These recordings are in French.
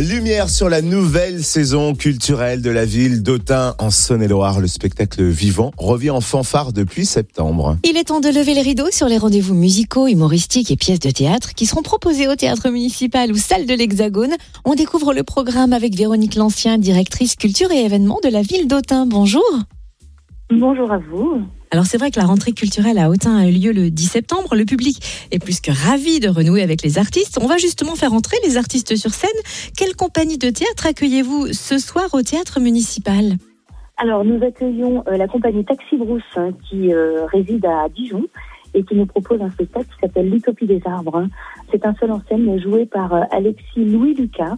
Lumière sur la nouvelle saison culturelle de la ville d'Autun en Saône-et-Loire. Le spectacle vivant revient en fanfare depuis septembre. Il est temps de lever les rideaux sur les rendez-vous musicaux, humoristiques et pièces de théâtre qui seront proposés au théâtre municipal ou salle de l'Hexagone. On découvre le programme avec Véronique Lancien, directrice culture et événements de la ville d'Autun. Bonjour. Bonjour à vous. Alors c'est vrai que la rentrée culturelle à Autun a eu lieu le 10 septembre. Le public est plus que ravi de renouer avec les artistes. On va justement faire entrer les artistes sur scène. Quelle compagnie de théâtre accueillez-vous ce soir au théâtre municipal Alors nous accueillons euh, la compagnie Taxi Brousse hein, qui euh, réside à Dijon et qui nous propose un spectacle qui s'appelle L'Utopie des arbres. hein. C'est un seul en scène joué par euh, Alexis Louis Lucas.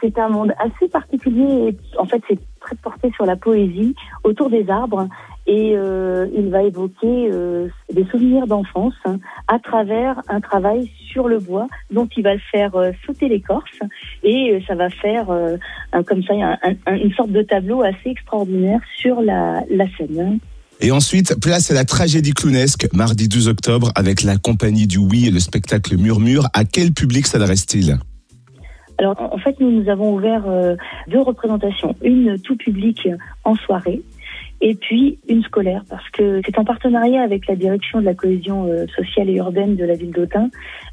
C'est un monde assez particulier. En fait, c'est très porté sur la poésie autour des arbres. Et euh, il va évoquer euh, des souvenirs d'enfance hein, à travers un travail sur le bois dont il va le faire euh, sauter l'écorce. Et ça va faire comme ça un- un- une sorte de tableau assez extraordinaire sur la, la scène. hein. Et ensuite, place à la tragédie clownesque, mardi 12 octobre, avec la compagnie du Oui et le spectacle Murmure. À quel public s'adresse-t-il? Alors, en fait, nous, nous avons ouvert euh, deux représentations. Une tout public en soirée et puis une scolaire parce que c'est en partenariat avec la direction de la cohésion euh, sociale et urbaine de la ville d'Autun.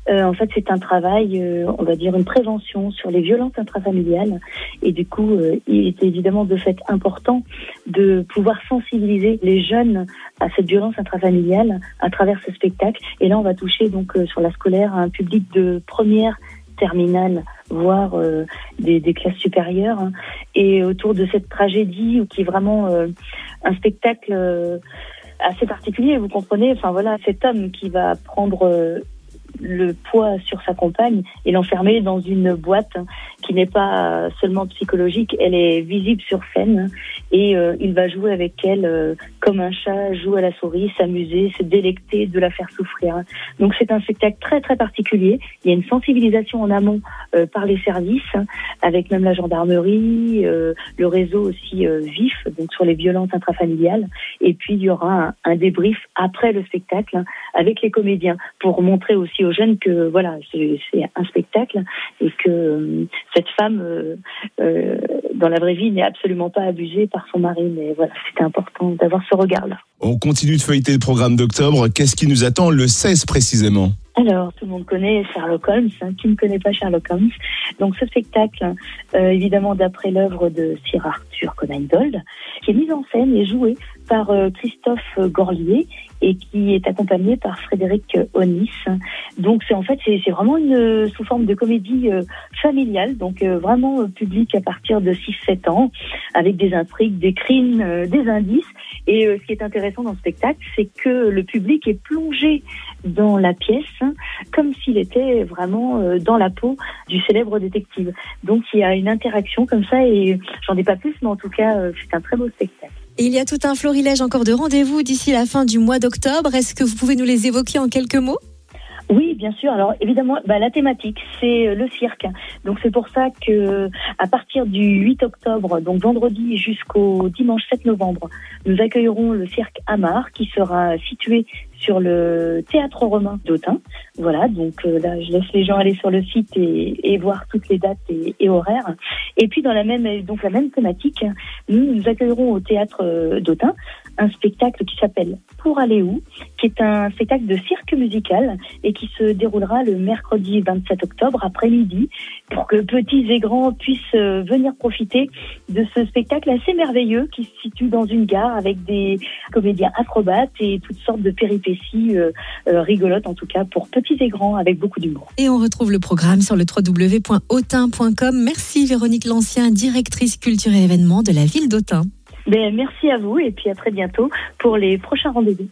Euh, en fait, c'est un travail, on va dire, une prévention sur les violences intrafamiliales. Et du coup, euh, il est évidemment de fait important de pouvoir sensibiliser les jeunes à cette violence intrafamiliale à travers ce spectacle. Et là, on va toucher donc sur la scolaire un public de première terminale, voire euh, des, classes supérieures. hein. Et autour de cette tragédie, qui est vraiment euh, un spectacle euh, assez particulier, vous comprenez, enfin voilà, cet homme qui va prendre le poids sur sa compagne et l'enfermer dans une boîte qui n'est pas seulement psychologique, elle est visible sur scène et euh, il va jouer avec elle euh, comme un chat joue à la souris, s'amuser, se délecter de la faire souffrir. Donc c'est un spectacle très très particulier. Il y a une sensibilisation en amont euh, par les services, avec même la gendarmerie, le réseau aussi vif, donc sur les violences intrafamiliales. Et puis il y aura un, débrief après le spectacle avec les comédiens pour montrer aussi aux jeunes que voilà c'est un spectacle et que euh, cette femme euh, euh, dans la vraie vie n'est absolument pas abusée par son mari. Mais voilà, c'était important d'avoir ce regard-là. On continue de feuilleter le programme d'octobre. Qu'est-ce qui nous attend le 16 précisément? Alors, tout le monde connaît Sherlock Holmes. hein. Qui ne connaît pas Sherlock Holmes? Donc, ce spectacle, euh, évidemment, d'après l'œuvre de Sir Arthur Conan Doyle, qui est mis en scène et joué par euh, Christophe Gorlier et qui est accompagné par Frédéric Onis. Donc, c'est en fait, c'est vraiment une sous forme de comédie euh, familiale, donc euh, vraiment euh, public à partir de 6-7 ans, avec des intrigues, des crimes, euh, des indices. Et euh, ce qui est intéressant dans le spectacle, c'est que le public est plongé dans la pièce hein, comme s'il était vraiment euh, dans la peau du célèbre détective. Donc il y a une interaction comme ça et j'en ai pas plus, mais en tout cas euh, c'est un très beau spectacle. Il y a tout un florilège encore de rendez-vous d'ici la fin du mois d'octobre. Est-ce que vous pouvez nous les évoquer en quelques mots? Oui, bien sûr. Alors évidemment, bah, la thématique, c'est euh, le cirque. Donc c'est pour ça que à partir du 8 octobre, donc vendredi jusqu'au dimanche 7 novembre, nous accueillerons le cirque Amar qui sera situé sur le théâtre romain d'Autun. Voilà, donc euh, là, je laisse les gens aller sur le site et, voir toutes les dates et, et horaires. Et puis dans la même donc la même thématique, nous nous accueillerons au théâtre euh, d'Autun un spectacle qui s'appelle Pour aller où, qui est un spectacle de cirque musical et qui se déroulera le mercredi 27 octobre après-midi pour que petits et grands puissent euh, venir profiter de ce spectacle assez merveilleux qui se situe dans une gare avec des comédiens acrobates et toutes sortes de péripéties euh, euh, rigolotes en tout cas pour petits et grands avec beaucoup d'humour. Et on retrouve le programme sur le www.autin.com. Merci Véronique Lancien, directrice culture et événements de la ville d'Autun. Ben, merci à vous et puis à très bientôt pour les prochains rendez-vous.